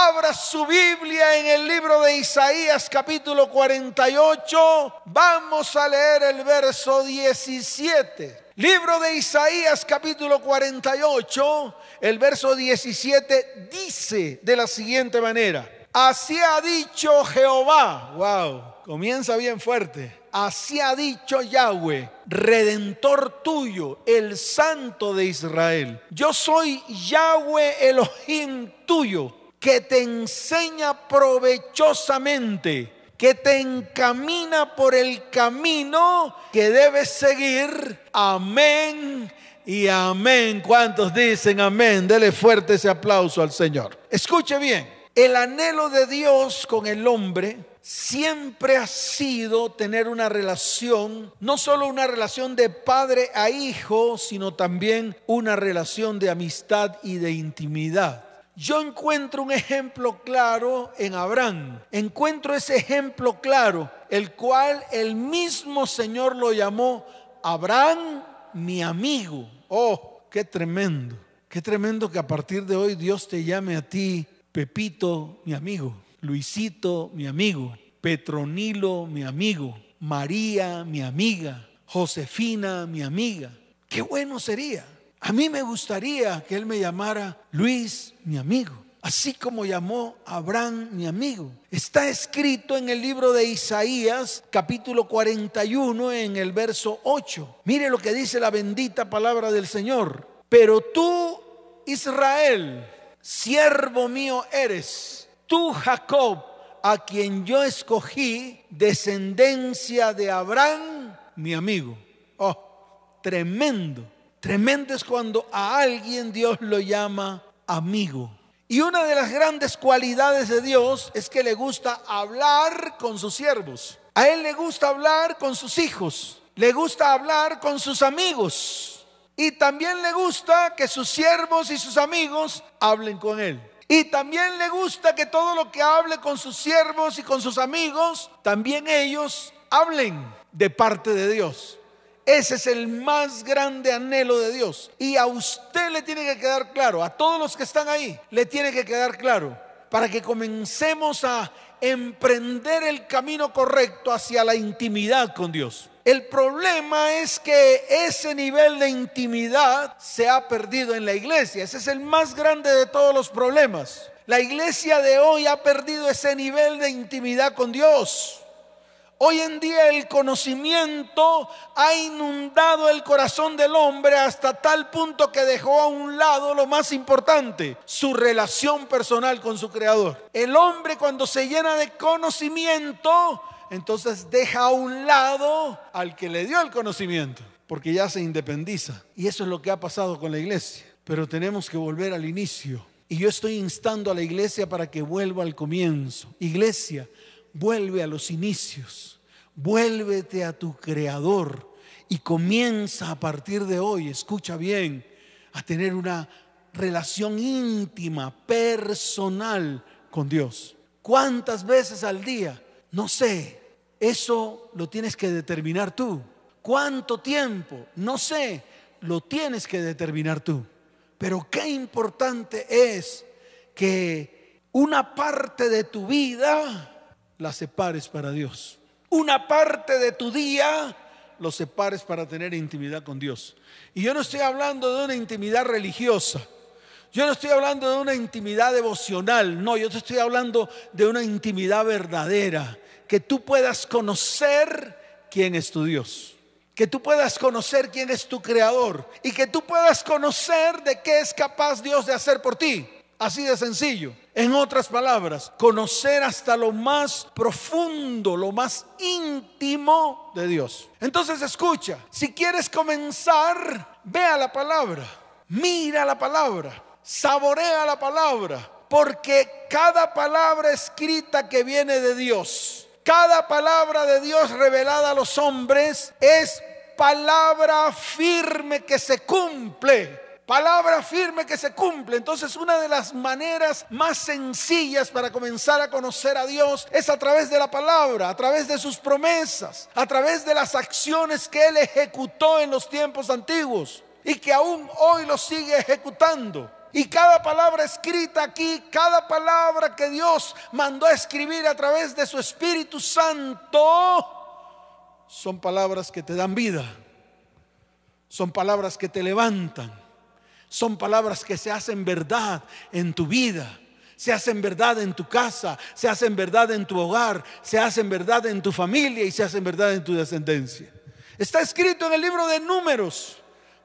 Abra su Biblia en el libro de Isaías capítulo 48. Vamos a leer el verso 17. Libro de Isaías capítulo 48, el verso 17 dice de la siguiente manera. Así ha dicho Jehová. Wow, comienza bien fuerte. Así ha dicho Yahweh, redentor tuyo, el santo de Israel. Yo soy Yahweh Elohim tuyo que te enseña provechosamente, que te encamina por el camino que debes seguir. Amén y amén. ¿Cuántos dicen amén? Dele fuerte ese aplauso al Señor. Escuche bien, el anhelo de Dios con el hombre siempre ha sido tener una relación, no solo una relación de padre a hijo, sino también una relación de amistad y de intimidad. Yo encuentro un ejemplo claro en Abraham. Encuentro ese ejemplo claro, el cual el mismo Señor lo llamó Abraham, mi amigo. Oh, qué tremendo. Qué tremendo que a partir de hoy Dios te llame a ti, Pepito, mi amigo. Luisito, mi amigo. Petronilo, mi amigo. María, mi amiga. Josefina, mi amiga. Qué bueno sería a mí me gustaría que él me llamara Luis, mi amigo, así como llamó a Abraham, mi amigo. Está escrito en el libro de Isaías, capítulo 41, en el verso 8. Mire lo que dice la bendita palabra del Señor. Pero tú, Israel, siervo mío eres, tú, Jacob, a quien yo escogí, descendencia de Abraham, mi amigo. Oh, tremendo Tremendo es cuando a alguien Dios lo llama amigo. Y una de las grandes cualidades de Dios es que le gusta hablar con sus siervos. A Él le gusta hablar con sus hijos. Le gusta hablar con sus amigos. Y también le gusta que sus siervos y sus amigos hablen con Él. Y también le gusta que todo lo que hable con sus siervos y con sus amigos, también ellos hablen de parte de Dios. Ese es el más grande anhelo de Dios. Y a usted le tiene que quedar claro, a todos los que están ahí, le tiene que quedar claro, para que comencemos a emprender el camino correcto hacia la intimidad con Dios. El problema es que ese nivel de intimidad se ha perdido en la iglesia. Ese es el más grande de todos los problemas. La iglesia de hoy ha perdido ese nivel de intimidad con Dios. Hoy en día el conocimiento ha inundado el corazón del hombre hasta tal punto que dejó a un lado lo más importante, su relación personal con su creador. El hombre cuando se llena de conocimiento, entonces deja a un lado al que le dio el conocimiento, porque ya se independiza. Y eso es lo que ha pasado con la iglesia. Pero tenemos que volver al inicio. Y yo estoy instando a la iglesia para que vuelva al comienzo. Iglesia, vuelve a los inicios, vuélvete a tu creador y comienza a partir de hoy, escucha bien, a tener una relación íntima, personal con Dios. ¿Cuántas veces al día? No sé, eso lo tienes que determinar tú. ¿Cuánto tiempo? No sé, lo tienes que determinar tú. Pero qué importante es que una parte de tu vida la separes para Dios. Una parte de tu día lo separes para tener intimidad con Dios. Y yo no estoy hablando de una intimidad religiosa. Yo no estoy hablando de una intimidad devocional. No, yo te estoy hablando de una intimidad verdadera. Que tú puedas conocer quién es tu Dios. Que tú puedas conocer quién es tu creador. Y que tú puedas conocer de qué es capaz Dios de hacer por ti. Así de sencillo. En otras palabras, conocer hasta lo más profundo, lo más íntimo de Dios. Entonces escucha, si quieres comenzar, vea la palabra, mira la palabra, saborea la palabra, porque cada palabra escrita que viene de Dios, cada palabra de Dios revelada a los hombres es palabra firme que se cumple Palabra firme que se cumple. Entonces una de las maneras más sencillas para comenzar a conocer a Dios es a través de la palabra, a través de sus promesas, a través de las acciones que Él ejecutó en los tiempos antiguos y que aún hoy lo sigue ejecutando. Y cada palabra escrita aquí, cada palabra que Dios mandó a escribir a través de su Espíritu Santo, son palabras que te dan vida, son palabras que te levantan, son palabras que se hacen verdad en tu vida, se hacen verdad en tu casa, se hacen verdad en tu hogar, se hacen verdad en tu familia y se hacen verdad en tu descendencia. Está escrito en el libro de números.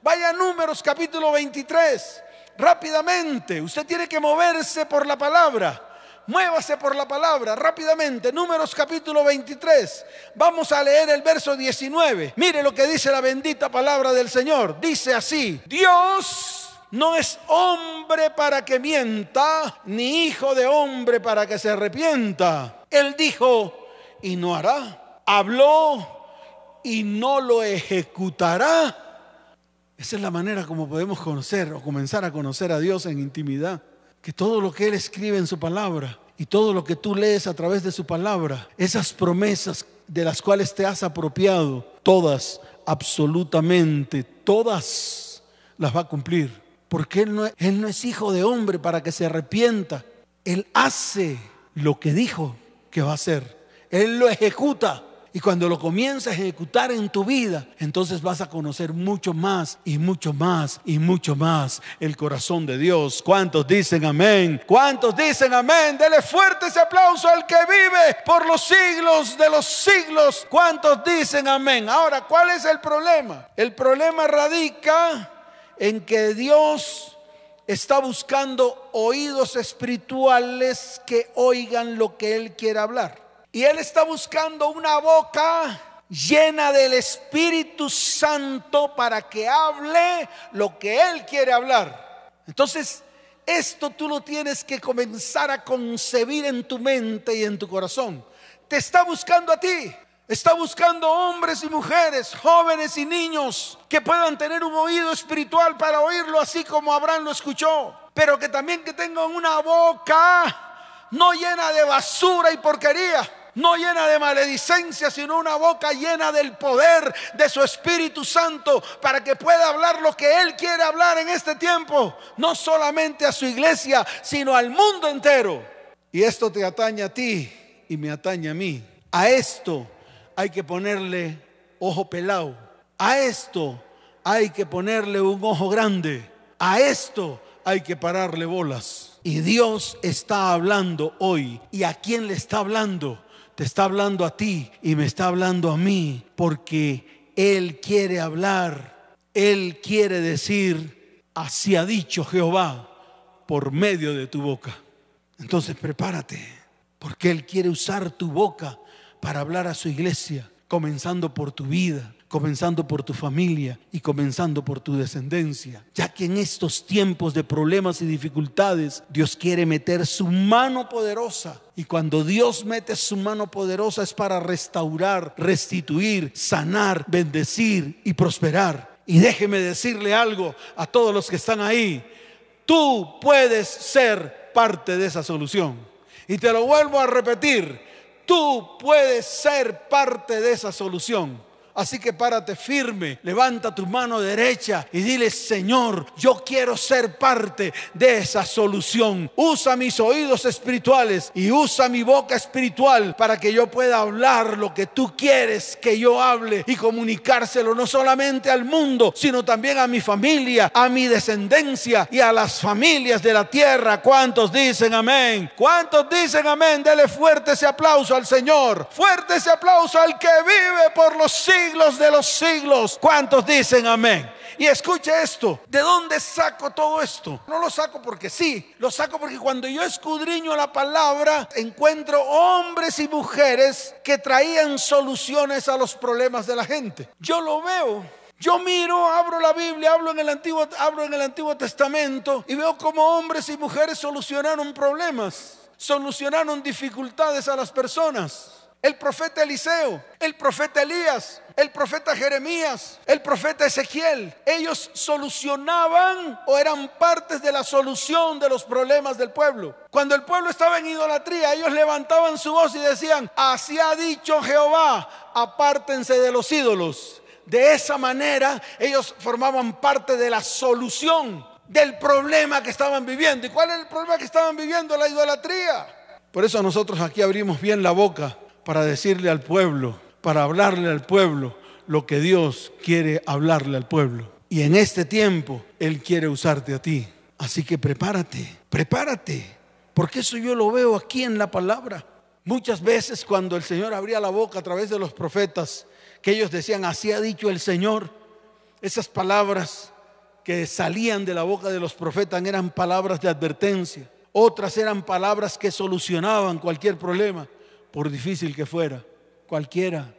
Vaya a números capítulo 23 rápidamente. Usted tiene que moverse por la palabra. Muévase por la palabra rápidamente. Números capítulo 23. Vamos a leer el verso 19. Mire lo que dice la bendita palabra del Señor. Dice así, Dios no es hombre para que mienta, ni hijo de hombre para que se arrepienta. Él dijo y no hará. Habló y no lo ejecutará. Esa es la manera como podemos conocer o comenzar a conocer a Dios en intimidad. Que todo lo que Él escribe en su palabra y todo lo que tú lees a través de su palabra, esas promesas de las cuales te has apropiado, todas, absolutamente, todas las va a cumplir. Porque Él no, es hijo de hombre para que se arrepienta. Él hace lo que dijo que va a hacer. Él lo ejecuta. Y cuando lo comienzas a ejecutar en tu vida, entonces vas a conocer mucho más y mucho más y mucho más el corazón de Dios. ¿Cuántos dicen amén? ¿Cuántos dicen amén? Dele fuerte ese aplauso al que vive por los siglos de los siglos. ¿Cuántos dicen amén? Ahora, ¿cuál es el problema? El problema radica en que Dios está buscando oídos espirituales que oigan lo que Él quiere hablar. Y Él está buscando una boca llena del Espíritu Santo para que hable lo que Él quiere hablar. Entonces, esto tú lo tienes que comenzar a concebir en tu mente y en tu corazón. Te está buscando a ti. Está buscando hombres y mujeres, jóvenes y niños que puedan tener un oído espiritual para oírlo así como Abraham lo escuchó, pero que también que tengan una boca no llena de basura y porquería, no llena de maledicencia, sino una boca llena del poder de su Espíritu Santo para que pueda hablar lo que Él quiere hablar en este tiempo, no solamente a su iglesia, sino al mundo entero. Y esto te atañe a ti y me atañe a mí. A esto hay que ponerle ojo pelado. A esto hay que ponerle un ojo grande. A esto hay que pararle bolas. Y Dios está hablando hoy. ¿Y a quién le está hablando? te está hablando a ti y me está hablando a mí porque Él quiere hablar, Él quiere decir, así ha dicho Jehová por medio de tu boca. Entonces prepárate, porque Él quiere usar tu boca para hablar a su iglesia, comenzando por tu vida, comenzando por tu familia y comenzando por tu descendencia. Ya que en estos tiempos de problemas y dificultades, Dios quiere meter su mano poderosa. Y cuando Dios mete su mano poderosa es para restaurar, restituir, sanar, bendecir y prosperar. Y déjeme decirle algo a todos los que están ahí. Tú puedes ser parte de esa solución. Y te lo vuelvo a repetir. Tú puedes ser parte de esa solución. Así que párate firme, levanta tu mano derecha y dile, Señor, yo quiero ser parte de esa solución. Usa mis oídos espirituales y usa mi boca espiritual para que yo pueda hablar lo que tú quieres que yo hable y comunicárselo no solamente al mundo, sino también a mi familia, a mi descendencia y a las familias de la tierra. ¿Cuántos dicen amén? ¿Cuántos dicen amén? Dele fuerte ese aplauso al Señor. Fuerte ese aplauso al que vive por los siglos siglos de los siglos. ¿Cuántos dicen amén? Y escuche esto, ¿de dónde saco todo esto? No lo saco porque sí, lo saco porque cuando yo escudriño la palabra, encuentro hombres y mujeres que traían soluciones a los problemas de la gente. Yo lo veo. Yo miro, abro la Biblia, hablo en el Antiguo, hablo en el Antiguo Testamento y veo cómo hombres y mujeres solucionaron problemas, solucionaron dificultades a las personas. El profeta Eliseo, el profeta Elías, el profeta Jeremías, el profeta Ezequiel. Ellos solucionaban o eran partes de la solución de los problemas del pueblo. Cuando el pueblo estaba en idolatría, ellos levantaban su voz y decían, así ha dicho Jehová, apártense de los ídolos. De esa manera ellos formaban parte de la solución del problema que estaban viviendo. ¿Y cuál es el problema que estaban viviendo? La idolatría. Por eso nosotros aquí abrimos bien la boca para decirle al pueblo, para hablarle al pueblo lo que Dios quiere hablarle al pueblo. Y en este tiempo Él quiere usarte a ti. Así que prepárate, prepárate, porque eso yo lo veo aquí en la palabra. Muchas veces cuando el Señor abría la boca a través de los profetas, que ellos decían, así ha dicho el Señor, esas palabras que salían de la boca de los profetas eran palabras de advertencia. Otras eran palabras que solucionaban cualquier problema, por difícil que fuera, cualquiera.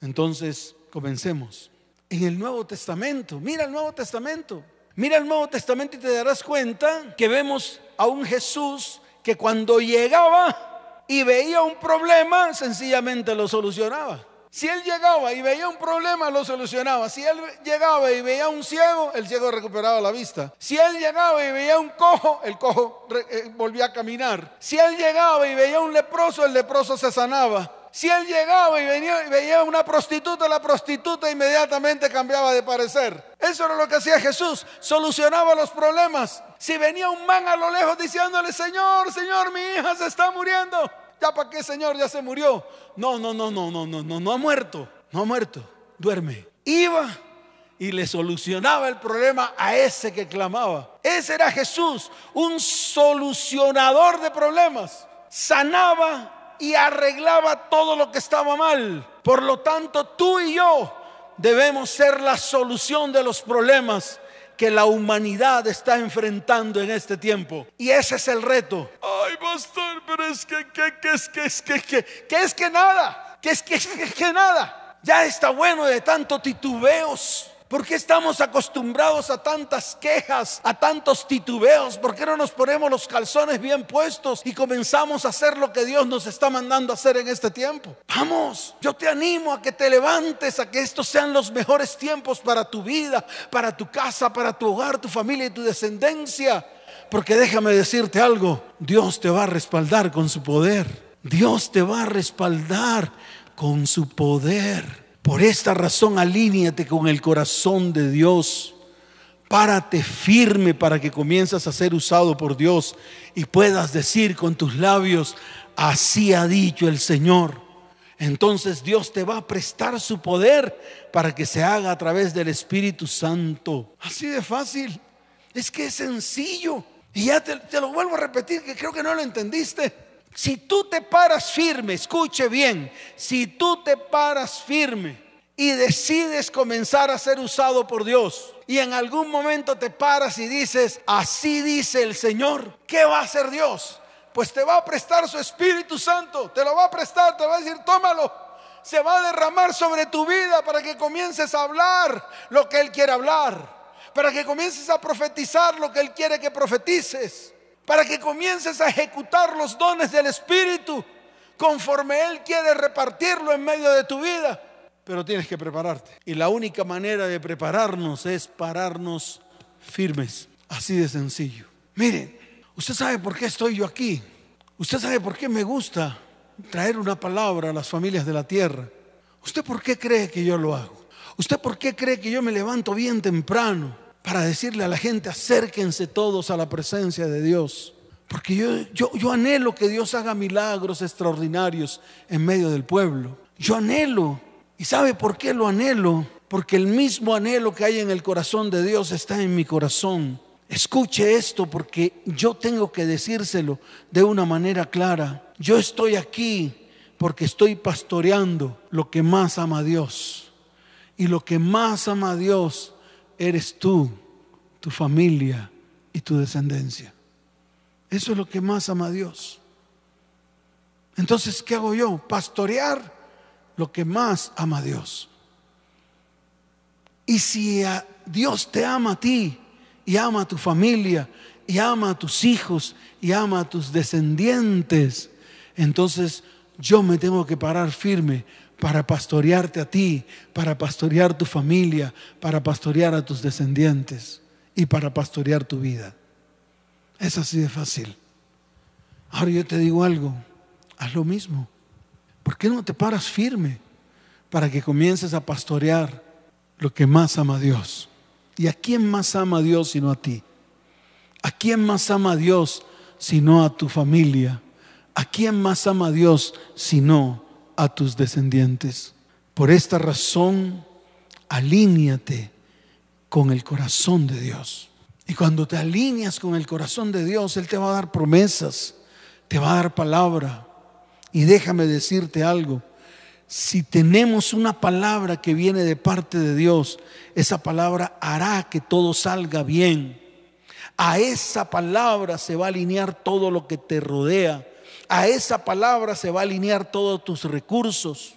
Entonces, comencemos. En el Nuevo Testamento, mira el Nuevo Testamento. Mira el Nuevo Testamento y te darás cuenta que vemos a un Jesús que cuando llegaba y veía un problema, sencillamente lo solucionaba. Si él llegaba y veía un problema, lo solucionaba. Si él llegaba y veía un ciego, el ciego recuperaba la vista. Si él llegaba y veía un cojo, el cojo eh, volvía a caminar. Si él llegaba y veía un leproso, el leproso se sanaba. Si él llegaba y, venía, y veía una prostituta, la prostituta inmediatamente cambiaba de parecer. Eso era lo que hacía Jesús, solucionaba los problemas. Si venía un man a lo lejos diciéndole, Señor, Señor, mi hija se está muriendo. ¿Ya para qué, Señor? Ya se murió. No, no, no, no, no, no, no, no ha muerto. No ha muerto. Duerme. Iba y le solucionaba el problema a ese que clamaba. Ese era Jesús, un solucionador de problemas. Sanaba y arreglaba todo lo que estaba mal. Por lo tanto, tú y yo debemos ser la solución de los problemas que la humanidad está enfrentando en este tiempo. Y ese es el reto. Ay, pastor, pero es que, que, que es que, es que, que, que es que nada, que es que, que, que nada. Ya está bueno de tanto titubeos. ¿Por qué estamos acostumbrados a tantas quejas, a tantos titubeos? ¿Por qué no nos ponemos los calzones bien puestos y comenzamos a hacer lo que Dios nos está mandando a hacer en este tiempo? Vamos, yo te animo a que te levantes, a que estos sean los mejores tiempos para tu vida, para tu casa, para tu hogar, tu familia y tu descendencia. Porque déjame decirte algo, Dios te va a respaldar con su poder. Dios te va a respaldar con su poder. Por esta razón, alíñate con el corazón de Dios. Párate firme para que comiences a ser usado por Dios y puedas decir con tus labios, así ha dicho el Señor. Entonces Dios te va a prestar su poder para que se haga a través del Espíritu Santo. Así de fácil. Es que es sencillo. Y ya te, te lo vuelvo a repetir que creo que no lo entendiste. Si tú te paras firme, escuche bien, si tú te paras firme y decides comenzar a ser usado por Dios y en algún momento te paras y dices, así dice el Señor, ¿qué va a hacer Dios? Pues te va a prestar su Espíritu Santo, te lo va a prestar, te va a decir, tómalo. Se va a derramar sobre tu vida para que comiences a hablar lo que Él quiere hablar, para que comiences a profetizar lo que Él quiere que profetices para que comiences a ejecutar los dones del Espíritu conforme Él quiere repartirlo en medio de tu vida. Pero tienes que prepararte. Y la única manera de prepararnos es pararnos firmes. Así de sencillo. Miren, usted sabe por qué estoy yo aquí. Usted sabe por qué me gusta traer una palabra a las familias de la tierra. ¿Usted por qué cree que yo lo hago? ¿Usted por qué cree que yo me levanto bien temprano? Para decirle a la gente, acérquense todos a la presencia de Dios. Porque yo, yo, yo anhelo que Dios haga milagros extraordinarios en medio del pueblo. Yo anhelo. ¿Y sabe por qué lo anhelo? Porque el mismo anhelo que hay en el corazón de Dios está en mi corazón. Escuche esto porque yo tengo que decírselo de una manera clara. Yo estoy aquí porque estoy pastoreando lo que más ama a Dios. Y lo que más ama a Dios eres tú, tu familia y tu descendencia. Eso es lo que más ama Dios. Entonces, ¿qué hago yo? Pastorear lo que más ama Dios. Y si Dios te ama a ti y ama a tu familia y ama a tus hijos y ama a tus descendientes, entonces yo me tengo que parar firme para pastorearte a ti, para pastorear tu familia, para pastorear a tus descendientes y para pastorear tu vida. Es así de fácil. Ahora yo te digo algo, haz lo mismo. ¿Por qué no te paras firme para que comiences a pastorear lo que más ama a Dios? ¿Y a quién más ama a Dios sino a ti? ¿A quién más ama a Dios sino a tu familia? ¿A quién más ama a Dios sino a tus descendientes? Por esta razón, alíñate con el corazón de Dios. Y cuando te alineas con el corazón de Dios, Él te va a dar promesas, te va a dar palabra. Y déjame decirte algo, si tenemos una palabra que viene de parte de Dios, esa palabra hará que todo salga bien. A esa palabra se va a alinear todo lo que te rodea. A esa palabra se va a alinear todos tus recursos.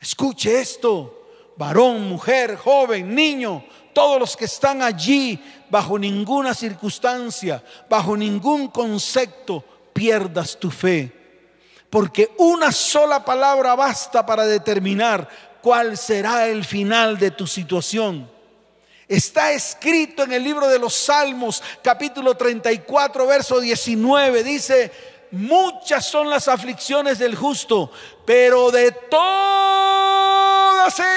Escuche esto, varón, mujer, joven, niño, todos los que están allí, bajo ninguna circunstancia, bajo ningún concepto, pierdas tu fe. Porque una sola palabra basta para determinar cuál será el final de tu situación. Está escrito en el libro de los Salmos, capítulo 34, verso 19. Dice, muchas son las aflicciones del justo, pero de todas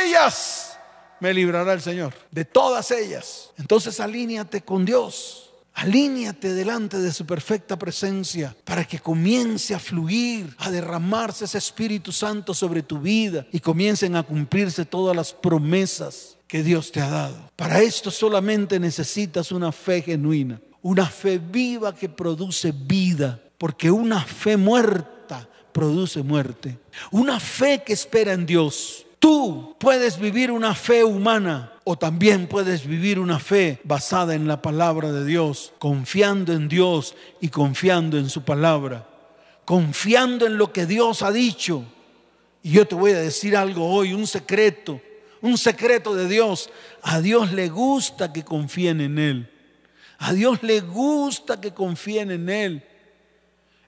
ellas me librará el Señor. De todas ellas. Entonces alíñate con Dios. Alíñate delante de su perfecta presencia para que comience a fluir, a derramarse ese Espíritu Santo sobre tu vida y comiencen a cumplirse todas las promesas que Dios te ha dado. Para esto solamente necesitas una fe genuina, una fe viva que produce vida, porque una fe muerta produce muerte. Una fe que espera en Dios Tú puedes vivir una fe humana o también puedes vivir una fe basada en la palabra de Dios, confiando en Dios y confiando en su palabra, confiando en lo que Dios ha dicho. Y yo te voy a decir algo hoy, un secreto, un secreto de Dios. A Dios le gusta que confíen en Él. A Dios le gusta que confíen en Él.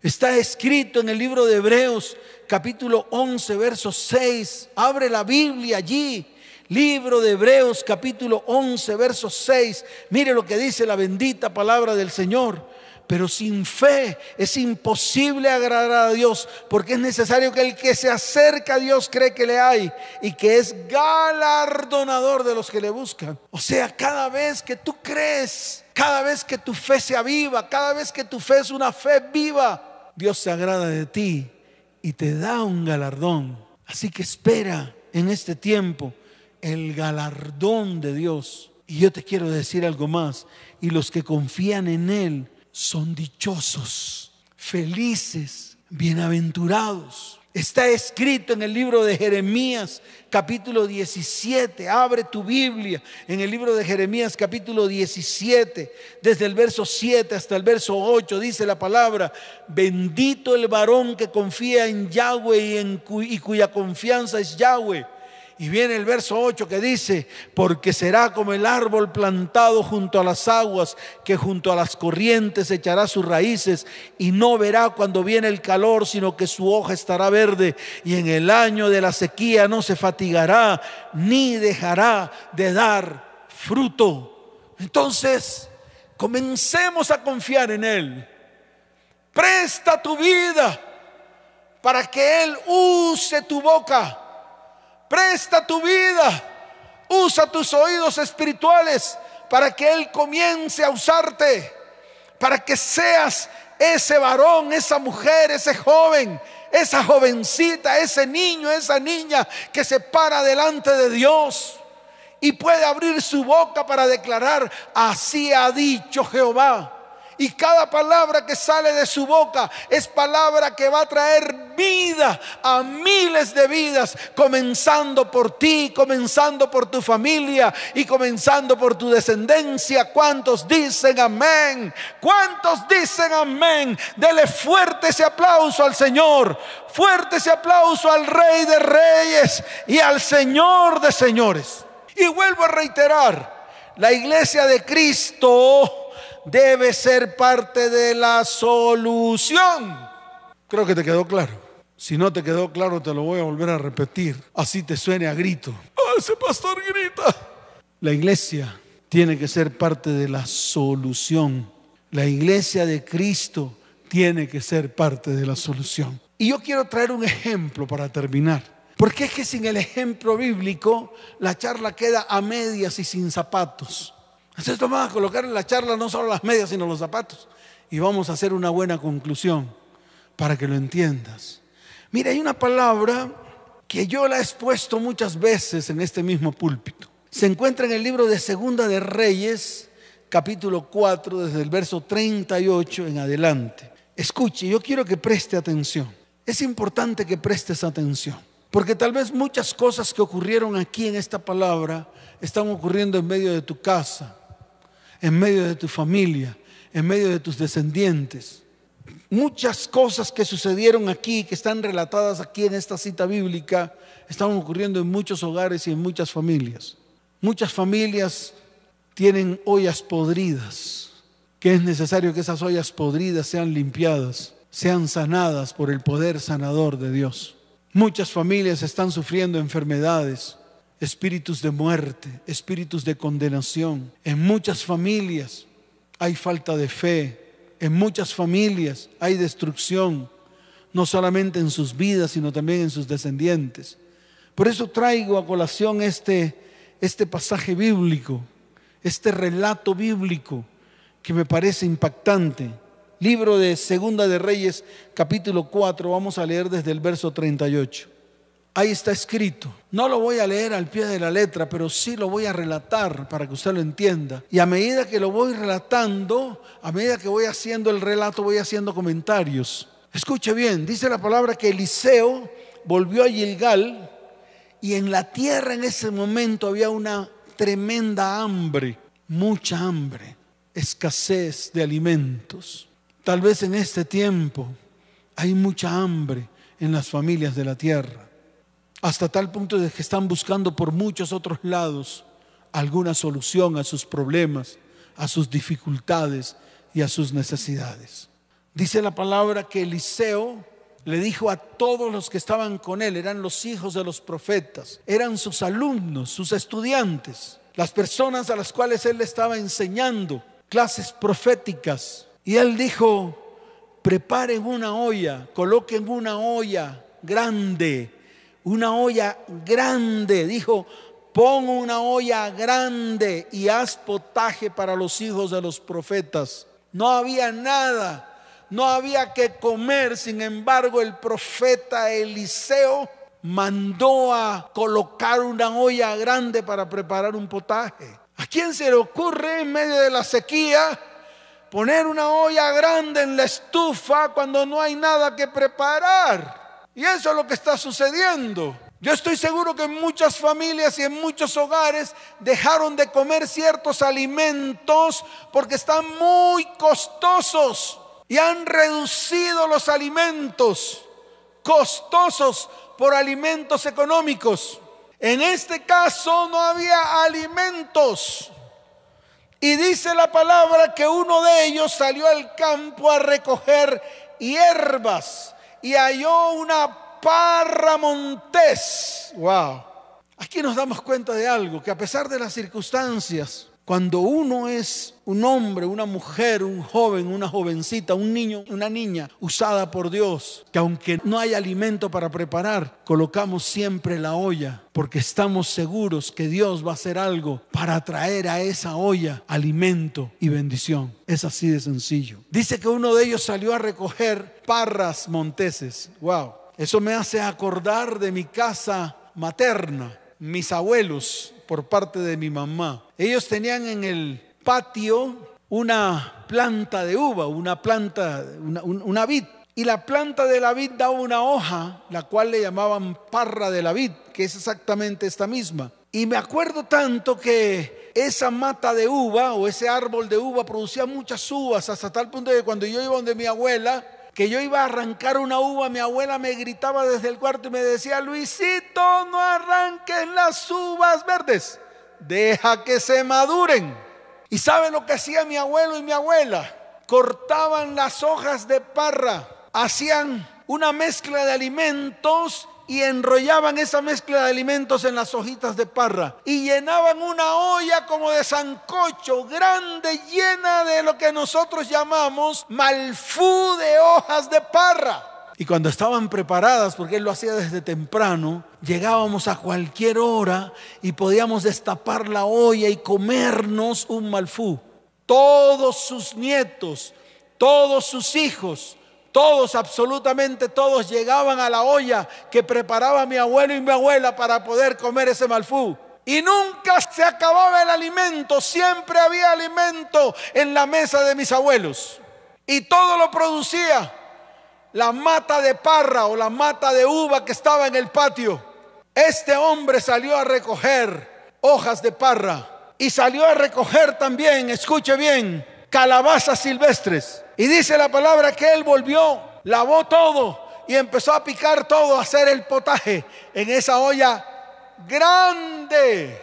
Está escrito en el libro de Hebreos capítulo 11, verso 6. Abre la Biblia allí. Libro de Hebreos capítulo 11, verso 6. Mire lo que dice la bendita palabra del Señor. Pero sin fe es imposible agradar a Dios, porque es necesario que el que se acerca a Dios cree que le hay y que es galardonador de los que le buscan. O sea, cada vez que tú crees, cada vez que tu fe se aviva, cada vez que tu fe es una fe viva, Dios se agrada de ti y te da un galardón. Así que espera en este tiempo el galardón de Dios. Y yo te quiero decir algo más. Y los que confían en Él son dichosos, felices, bienaventurados. Está escrito en el libro de Jeremías capítulo 17. Abre tu Biblia en el libro de Jeremías capítulo 17. Desde el verso 7 hasta el verso 8 dice la palabra, bendito el varón que confía en Yahweh y, y cuya confianza es Yahweh y viene el verso 8 que dice, porque será como el árbol plantado junto a las aguas, que junto a las corrientes echará sus raíces y no verá cuando viene el calor, sino que su hoja estará verde y en el año de la sequía no se fatigará ni dejará de dar fruto. Entonces, comencemos a confiar en Él. Presta tu vida para que Él use tu boca Presta tu vida. Usa tus oídos espirituales para que Él comience a usarte. Para que seas ese varón, esa mujer, ese joven, esa jovencita, ese niño, esa niña que se para delante de Dios y puede abrir su boca para declarar, así ha dicho Jehová. Y cada palabra que sale de su boca es palabra que va a traer vida a miles de vidas, comenzando por ti, comenzando por tu familia y comenzando por tu descendencia. ¿Cuántos dicen amén? ¿Cuántos dicen amén? Dele fuerte ese aplauso al Señor, fuerte ese aplauso al Rey de Reyes y al Señor de Señores. Y vuelvo a reiterar, la iglesia de Cristo debe ser parte de la solución. Creo que te quedó claro. Si no te quedó claro, te lo voy a volver a repetir. Así te suene a grito. ¡Ah, ese pastor grita! La iglesia tiene que ser parte de la solución. La iglesia de Cristo tiene que ser parte de la solución. Y yo quiero traer un ejemplo para terminar. Porque es que sin el ejemplo bíblico la charla queda a medias y sin zapatos. Entonces vamos a colocar en la charla no solo las medias, sino los zapatos. Y vamos a hacer una buena conclusión para que lo entiendas. Mira, hay una palabra que yo la he expuesto muchas veces en este mismo púlpito. Se encuentra en el libro de Segunda de Reyes, capítulo 4, desde el verso 38 en adelante. Escuche, yo quiero que preste atención. Es importante que prestes atención, porque tal vez muchas cosas que ocurrieron aquí en esta palabra están ocurriendo en medio de tu casa, en medio de tu familia, en medio de tus descendientes. Muchas cosas que sucedieron aquí, que están relatadas aquí en esta cita bíblica, están ocurriendo en muchos hogares y en muchas familias. Muchas familias tienen ollas podridas, que es necesario que esas ollas podridas sean limpiadas, sean sanadas por el poder sanador de Dios. Muchas familias están sufriendo enfermedades, espíritus de muerte, espíritus de condenación. En muchas familias hay falta de fe, en muchas familias hay destrucción, no solamente en sus vidas, sino también en sus descendientes. Por eso traigo a colación este, este pasaje bíblico, este relato bíblico que me parece impactante. Libro de Segunda de Reyes, capítulo 4, vamos a leer desde el verso 38. Ahí está escrito. No lo voy a leer al pie de la letra, pero sí lo voy a relatar para que usted lo entienda. Y a medida que lo voy relatando, a medida que voy haciendo el relato, voy haciendo comentarios. Escuche bien, dice la palabra que Eliseo volvió a Gilgal y en la tierra en ese momento había una tremenda hambre, mucha hambre, escasez de alimentos. Tal vez en este tiempo hay mucha hambre en las familias de la tierra hasta tal punto de que están buscando por muchos otros lados alguna solución a sus problemas, a sus dificultades y a sus necesidades. Dice la palabra que Eliseo le dijo a todos los que estaban con él, eran los hijos de los profetas, eran sus alumnos, sus estudiantes, las personas a las cuales él estaba enseñando clases proféticas. Y él dijo, preparen una olla, coloquen una olla grande una olla grande. Dijo, pon una olla grande y haz potaje para los hijos de los profetas. No había nada, no había que comer. Sin embargo, el profeta Eliseo mandó a colocar una olla grande para preparar un potaje. ¿A quién se le ocurre en medio de la sequía poner una olla grande en la estufa cuando no hay nada que preparar? Y eso es lo que está sucediendo. Yo estoy seguro que en muchas familias y en muchos hogares dejaron de comer ciertos alimentos porque están muy costosos y han reducido los alimentos costosos por alimentos económicos. En este caso no había alimentos. Y dice la palabra que uno de ellos salió al campo a recoger hierbas y halló una parra montés. Wow. Aquí nos damos cuenta de algo, que a pesar de las circunstancias, cuando uno es un hombre, una mujer, un joven, una jovencita, un niño, una niña usada por Dios, que aunque no hay alimento para preparar, colocamos siempre la olla, porque estamos seguros que Dios va a hacer algo para traer a esa olla alimento y bendición. Es así de sencillo. Dice que uno de ellos salió a recoger parras monteses. Wow. Eso me hace acordar de mi casa materna, mis abuelos por parte de mi mamá. Ellos tenían en el patio una planta de uva, una planta, una, vid. Y la planta de la vid daba una hoja, la cual le llamaban parra de la vid, que es exactamente esta misma. Y me acuerdo tanto que esa mata de uva o ese árbol de uva producía muchas uvas, hasta tal punto que cuando yo iba donde mi abuela, que yo iba a arrancar una uva, mi abuela me gritaba desde el cuarto y me decía, Luisito, no arranques las uvas verdes, deja que se maduren. ¿Y sabe lo que hacía mi abuelo y mi abuela? Cortaban las hojas de parra, hacían una mezcla de alimentos y enrollaban esa mezcla de alimentos en las hojitas de parra y llenaban una olla como de sancocho grande llena de lo que nosotros llamamos malfú de hojas de parra. Y cuando estaban preparadas, porque él lo hacía desde temprano, llegábamos a cualquier hora y podíamos destapar la olla y comernos un malfú. Todos sus nietos, todos sus hijos, todos, absolutamente todos llegaban a la olla que preparaba mi abuelo y mi abuela para poder comer ese malfú. Y nunca se acababa el alimento, siempre había alimento en la mesa de mis abuelos. Y todo lo producía la mata de parra o la mata de uva que estaba en el patio. Este hombre salió a recoger hojas de parra y salió a recoger también, escuche bien, calabazas silvestres. Y dice la palabra que él volvió, lavó todo y empezó a picar todo, a hacer el potaje en esa olla grande.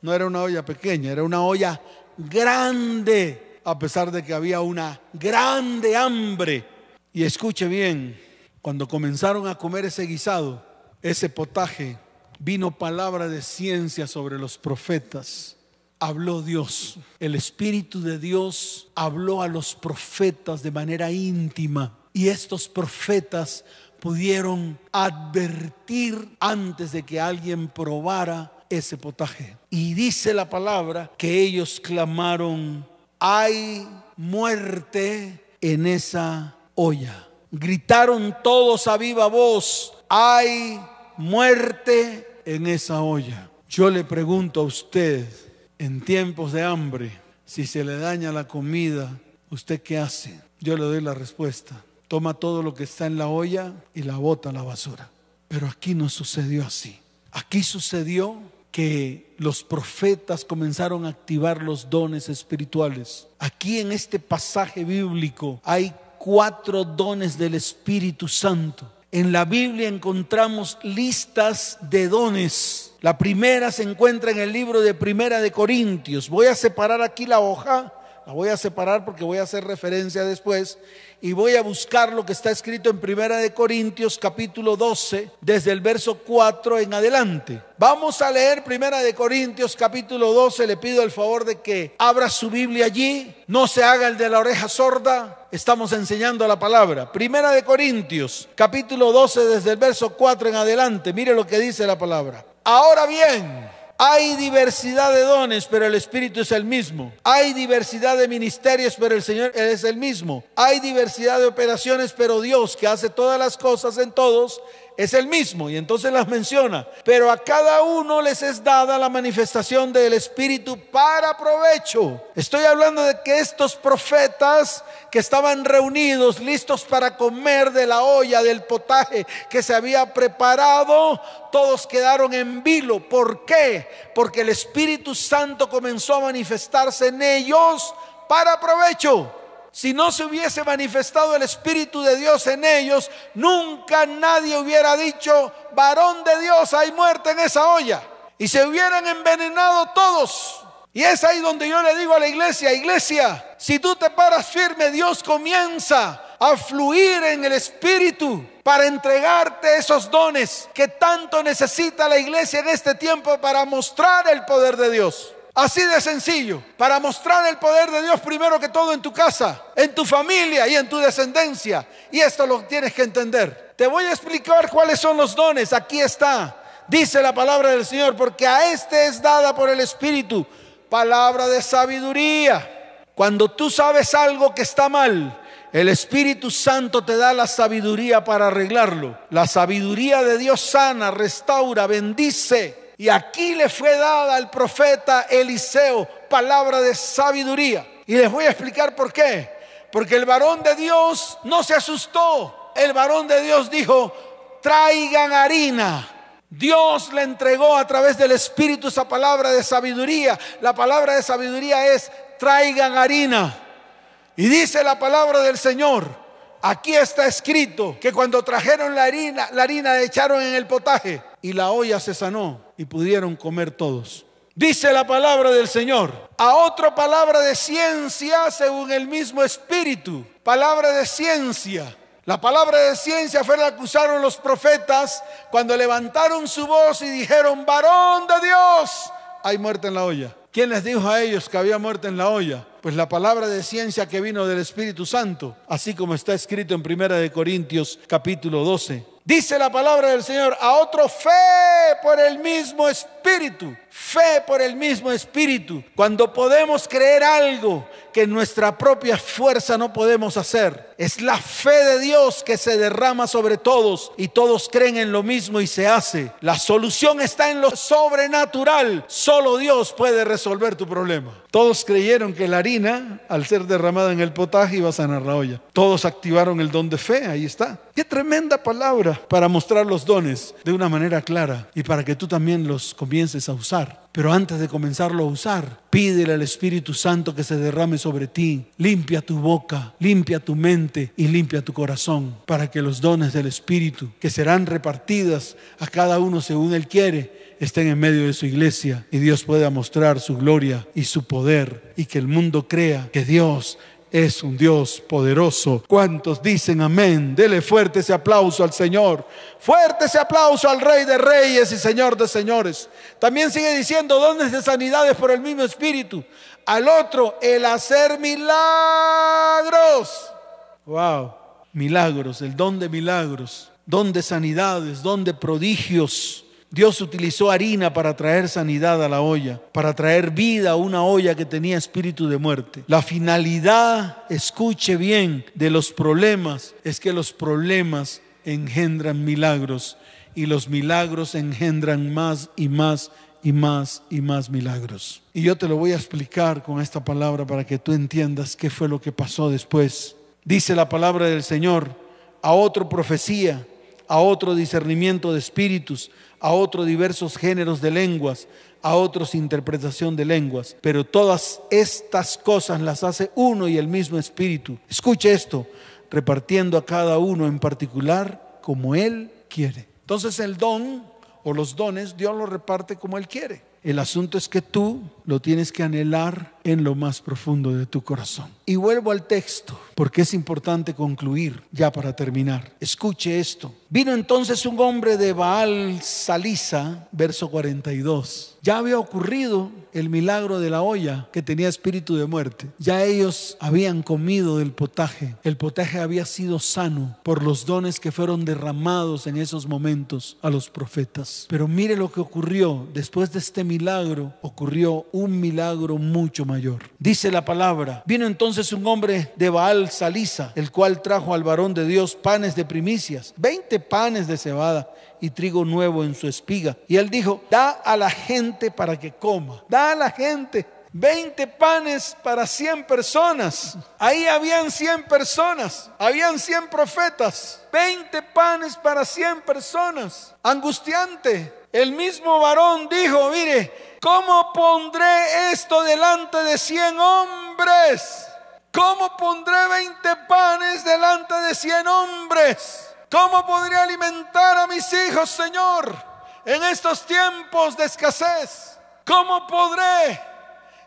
No era una olla pequeña, era una olla grande, a pesar de que había una grande hambre. Y escuche bien, cuando comenzaron a comer ese guisado, ese potaje, vino palabra de ciencia sobre los profetas. Habló Dios, el Espíritu de Dios habló a los profetas de manera íntima y estos profetas pudieron advertir antes de que alguien probara ese potaje. Y dice la palabra que ellos clamaron, hay muerte en esa olla. Gritaron todos a viva voz, hay muerte en esa olla. Yo le pregunto a usted, en tiempos de hambre, si se le daña la comida, ¿usted qué hace? Yo le doy la respuesta. Toma todo lo que está en la olla y la bota a la basura. Pero aquí no sucedió así. Aquí sucedió que los profetas comenzaron a activar los dones espirituales. Aquí en este pasaje bíblico hay cuatro dones del Espíritu Santo. En la Biblia encontramos listas de dones. La primera se encuentra en el libro de Primera de Corintios. Voy a separar aquí la hoja, la voy a separar porque voy a hacer referencia después y voy a buscar lo que está escrito en Primera de Corintios capítulo 12 desde el verso 4 en adelante. Vamos a leer Primera de Corintios capítulo 12, le pido el favor de que abra su Biblia allí, no se haga el de la oreja sorda, estamos enseñando la palabra. Primera de Corintios capítulo 12 desde el verso 4 en adelante, mire lo que dice la palabra. Ahora bien, hay diversidad de dones, pero el Espíritu es el mismo. Hay diversidad de ministerios, pero el Señor es el mismo. Hay diversidad de operaciones, pero Dios, que hace todas las cosas en todos, es el mismo y entonces las menciona. Pero a cada uno les es dada la manifestación del Espíritu para provecho. Estoy hablando de que estos profetas que estaban reunidos, listos para comer de la olla, del potaje que se había preparado, todos quedaron en vilo. ¿Por qué? Porque el Espíritu Santo comenzó a manifestarse en ellos para provecho si no se hubiese manifestado el Espíritu de Dios en ellos, nunca nadie hubiera dicho, varón de Dios, hay muerte en esa olla. Y se hubieran envenenado todos. Y es ahí donde yo le digo a la iglesia, iglesia, si tú te paras firme, Dios comienza a fluir en el Espíritu para entregarte esos dones que tanto necesita la iglesia en este tiempo para mostrar el poder de Dios. Así de sencillo, para mostrar el poder de Dios primero que todo en tu casa, en tu familia y en tu descendencia. Y esto lo tienes que entender. Te voy a explicar cuáles son los dones. Aquí está. Dice la palabra del Señor, porque a este es dada por el Espíritu palabra de sabiduría. Cuando tú sabes algo que está mal, el Espíritu Santo te da la sabiduría para arreglarlo. La sabiduría de Dios sana, restaura, bendice y aquí le fue dada al profeta Eliseo palabra de sabiduría. Y les voy a explicar por qué. Porque el varón de Dios no se asustó. El varón de Dios dijo, traigan harina. Dios le entregó a través del Espíritu esa palabra de sabiduría. La palabra de sabiduría es, traigan harina. Y dice la palabra del Señor, aquí está escrito que cuando trajeron la harina, la harina la echaron en el potaje y la olla se sanó y pudieron comer todos. Dice la palabra del Señor. A otra palabra de ciencia según el mismo espíritu. Palabra de ciencia. La palabra de ciencia fue la que usaron los profetas cuando levantaron su voz y dijeron, varón de Dios, hay muerte en la olla. ¿Quién les dijo a ellos que había muerte en la olla? Pues la palabra de ciencia que vino del Espíritu Santo, así como está escrito en Primera de Corintios capítulo 12. Dice la palabra del Señor, a otro fe por el mismo Espíritu, fe por el mismo Espíritu. Cuando podemos creer algo que en nuestra propia fuerza no podemos hacer, es la fe de Dios que se derrama sobre todos y todos creen en lo mismo y se hace. La solución está en lo sobrenatural. Solo Dios puede resolver tu problema. Todos creyeron que la harina, al ser derramada en el potaje, iba a sanar la olla. Todos activaron el don de fe, ahí está. Qué tremenda palabra para mostrar los dones de una manera clara y para que tú también los comiences a usar. Pero antes de comenzarlo a usar, pídele al Espíritu Santo que se derrame sobre ti. Limpia tu boca, limpia tu mente y limpia tu corazón para que los dones del Espíritu, que serán repartidas a cada uno según Él quiere, estén en medio de su iglesia y Dios pueda mostrar su gloria y su poder y que el mundo crea que Dios es un Dios poderoso. ¿Cuántos dicen amén? Dele fuerte ese aplauso al Señor. Fuerte ese aplauso al Rey de Reyes y Señor de Señores. También sigue diciendo dones de sanidades por el mismo Espíritu. Al otro, el hacer milagros. Wow, milagros, el don de milagros, don de sanidades, don de prodigios Dios utilizó harina para traer sanidad a la olla, para traer vida a una olla que tenía espíritu de muerte. La finalidad, escuche bien, de los problemas es que los problemas engendran milagros y los milagros engendran más y más y más y más milagros. Y yo te lo voy a explicar con esta palabra para que tú entiendas qué fue lo que pasó después. Dice la palabra del Señor, a otro profecía, a otro discernimiento de espíritus, a otros diversos géneros de lenguas, a otros interpretación de lenguas. Pero todas estas cosas las hace uno y el mismo Espíritu. Escuche esto, repartiendo a cada uno en particular como Él quiere. Entonces el don o los dones Dios los reparte como Él quiere. El asunto es que tú lo tienes que anhelar en lo más profundo de tu corazón. Y vuelvo al texto, porque es importante concluir ya para terminar. Escuche esto. Vino entonces un hombre de Baal Salisa, verso 42. Ya había ocurrido el milagro de la olla que tenía espíritu de muerte. Ya ellos habían comido del potaje. El potaje había sido sano por los dones que fueron derramados en esos momentos a los profetas. Pero mire lo que ocurrió. Después de este milagro, ocurrió un milagro mucho mayor. Dice la palabra, vino entonces un hombre de Baal Salisa, el cual trajo al varón de Dios panes de primicias, 20 panes de cebada y trigo nuevo en su espiga. Y él dijo, da a la gente para que coma, da a la gente. 20 panes para 100 personas. Ahí habían 100 personas, habían 100 profetas. 20 panes para 100 personas. Angustiante. El mismo varón dijo, mire, ¿Cómo pondré esto delante de cien hombres? ¿Cómo pondré veinte panes delante de cien hombres? ¿Cómo podré alimentar a mis hijos, Señor, en estos tiempos de escasez? ¿Cómo podré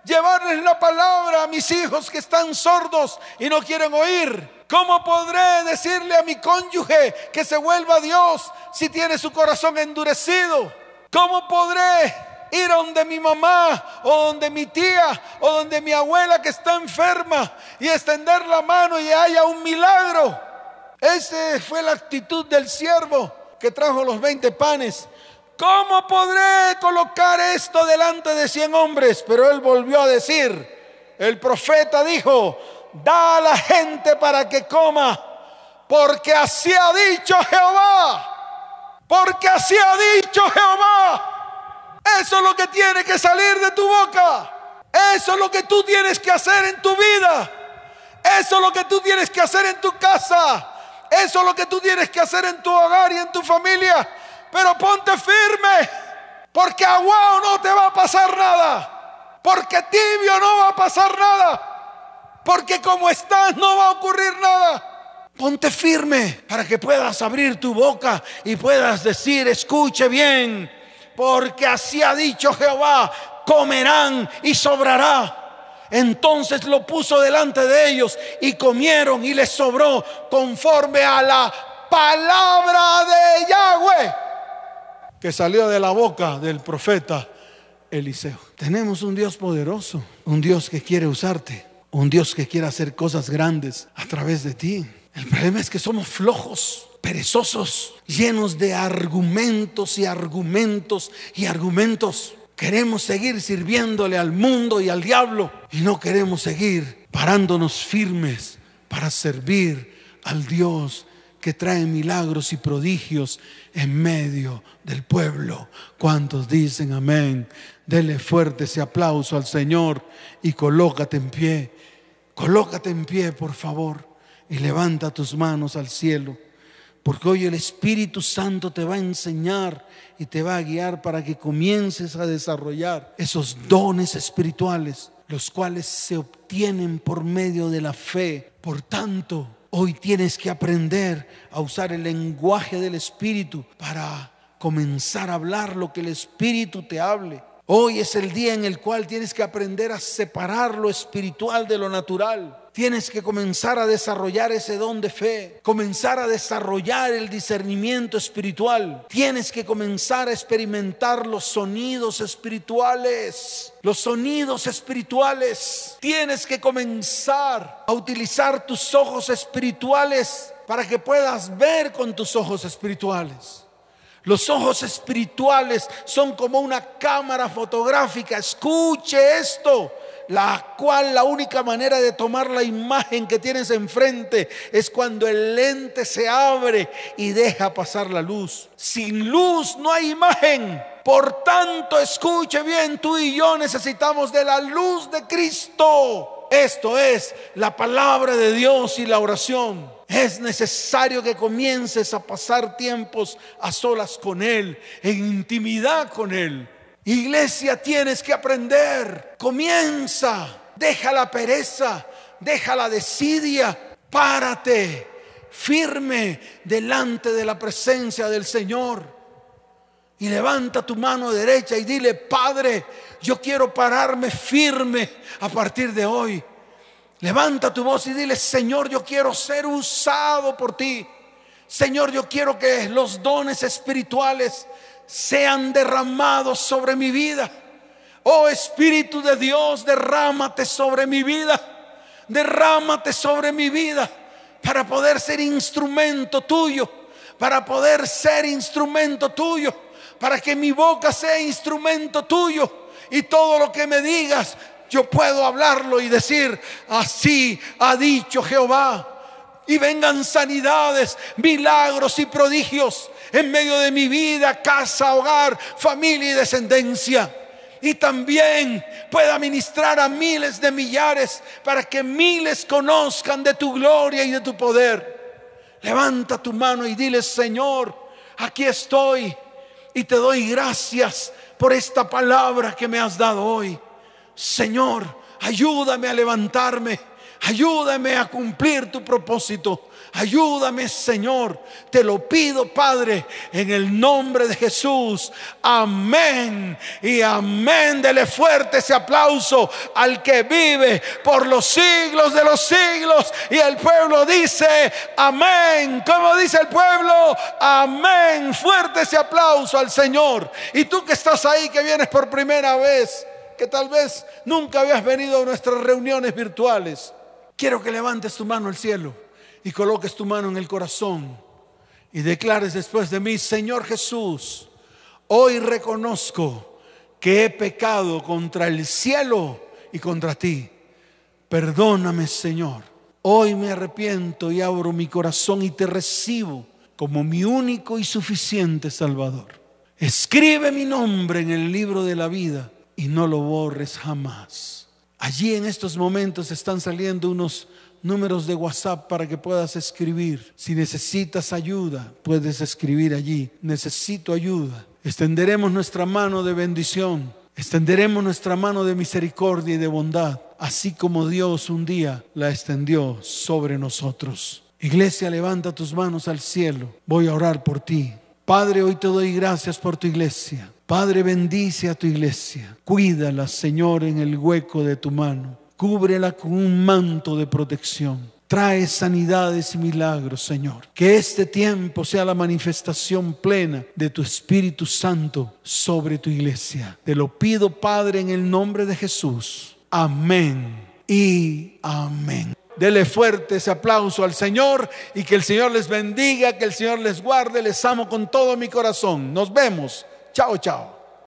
llevarles la palabra a mis hijos que están sordos y no quieren oír? ¿Cómo podré decirle a mi cónyuge que se vuelva a Dios si tiene su corazón endurecido? ¿Cómo podré ir a donde mi mamá o donde mi tía o donde mi abuela que está enferma y extender la mano y haya un milagro. Esa fue la actitud del siervo que trajo los 20 panes. ¿Cómo podré colocar esto delante de 100 hombres? Pero él volvió a decir, el profeta dijo, da a la gente para que coma, porque así ha dicho Jehová. Porque así ha dicho Jehová. Eso es lo que tiene que salir de tu boca. Eso es lo que tú tienes que hacer en tu vida. Eso es lo que tú tienes que hacer en tu casa. Eso es lo que tú tienes que hacer en tu hogar y en tu familia. Pero ponte firme. Porque aguao no te va a pasar nada. Porque tibio no va a pasar nada. Porque como estás no va a ocurrir nada. Ponte firme para que puedas abrir tu boca y puedas decir, escuche bien, porque así ha dicho Jehová, comerán y sobrará. Entonces lo puso delante de ellos y comieron y les sobró conforme a la palabra de Yahweh que salió de la boca del profeta Eliseo. Tenemos un Dios poderoso, un Dios que quiere usarte, un Dios que quiere hacer cosas grandes a través de ti. El problema es que somos flojos, perezosos, llenos de argumentos y argumentos y argumentos. Queremos seguir sirviéndole al mundo y al diablo y no queremos seguir parándonos firmes para servir al Dios que trae milagros y prodigios en medio del pueblo. ¿Cuántos dicen amén? Dele fuerte ese aplauso al Señor y colócate en pie. Colócate en pie, por favor, y levanta tus manos al cielo. Porque hoy el Espíritu Santo te va a enseñar y te va a guiar para que comiences a desarrollar esos dones espirituales, los cuales se obtienen por medio de la fe. Por tanto, hoy tienes que aprender a usar el lenguaje del Espíritu para comenzar a hablar lo que el Espíritu te hable. Hoy es el día en el cual tienes que aprender a separar lo espiritual de lo natural. Tienes que comenzar a desarrollar ese don de fe, comenzar a desarrollar el discernimiento espiritual. Tienes que comenzar a experimentar los sonidos espirituales, los sonidos espirituales. Tienes que comenzar a utilizar tus ojos espirituales para que puedas ver con tus ojos espirituales. Los ojos espirituales son como una cámara fotográfica. Escuche esto la cual la única manera de tomar la imagen que tienes enfrente es cuando el lente se abre y deja pasar la luz. Sin luz no hay imagen. Por tanto, escuche bien, tú y yo necesitamos de la luz de Cristo. Esto es la palabra de Dios y la oración. Es necesario que comiences a pasar tiempos a solas con Él, en intimidad con Él. Iglesia, tienes que aprender. Comienza. Deja la pereza. Deja la desidia. Párate firme delante de la presencia del Señor. Y levanta tu mano derecha y dile, Padre, yo quiero pararme firme a partir de hoy. Levanta tu voz y dile, Señor, yo quiero ser usado por ti. Señor, yo quiero que los dones espirituales sean derramados sobre mi vida. Oh Espíritu de Dios, derrámate sobre mi vida. Derrámate sobre mi vida para poder ser instrumento tuyo, para poder ser instrumento tuyo, para que mi boca sea instrumento tuyo y todo lo que me digas yo puedo hablarlo y decir, así ha dicho Jehová. Y vengan sanidades, milagros y prodigios en medio de mi vida, casa, hogar, familia y descendencia. Y también pueda ministrar a miles de millares para que miles conozcan de tu gloria y de tu poder. Levanta tu mano y dile, Señor, aquí estoy y te doy gracias por esta palabra que me has dado hoy. Señor, ayúdame a levantarme, ayúdame a cumplir tu propósito. Ayúdame, Señor. Te lo pido, Padre, en el nombre de Jesús. Amén. Y amén. Dele fuerte ese aplauso al que vive por los siglos de los siglos. Y el pueblo dice, amén. ¿Cómo dice el pueblo? Amén. Fuerte ese aplauso al Señor. Y tú que estás ahí, que vienes por primera vez, que tal vez nunca habías venido a nuestras reuniones virtuales. Quiero que levantes tu mano al cielo y coloques tu mano en el corazón y declares después de mí, Señor Jesús, hoy reconozco que he pecado contra el cielo y contra ti. Perdóname, Señor. Hoy me arrepiento y abro mi corazón y te recibo como mi único y suficiente Salvador. Escribe mi nombre en el libro de la vida y no lo borres jamás. Allí en estos momentos están saliendo unos números de WhatsApp para que puedas escribir. Si necesitas ayuda, puedes escribir allí. Necesito ayuda. Extenderemos nuestra mano de bendición. Extenderemos nuestra mano de misericordia y de bondad, así como Dios un día la extendió sobre nosotros. Iglesia, levanta tus manos al cielo. Voy a orar por ti. Padre, hoy te doy gracias por tu iglesia. Padre, bendice a tu iglesia. Cuídala, Señor, en el hueco de tu mano. Cúbrela con un manto de protección. trae sanidades y milagros, Señor. Que este tiempo sea la manifestación plena de tu Espíritu Santo sobre tu iglesia. Te lo pido, Padre, en el nombre de Jesús. Amén y amén. Dele fuerte ese aplauso al Señor y que el Señor les bendiga, que el Señor les guarde. Les amo con todo mi corazón. Nos vemos. Chao, chao.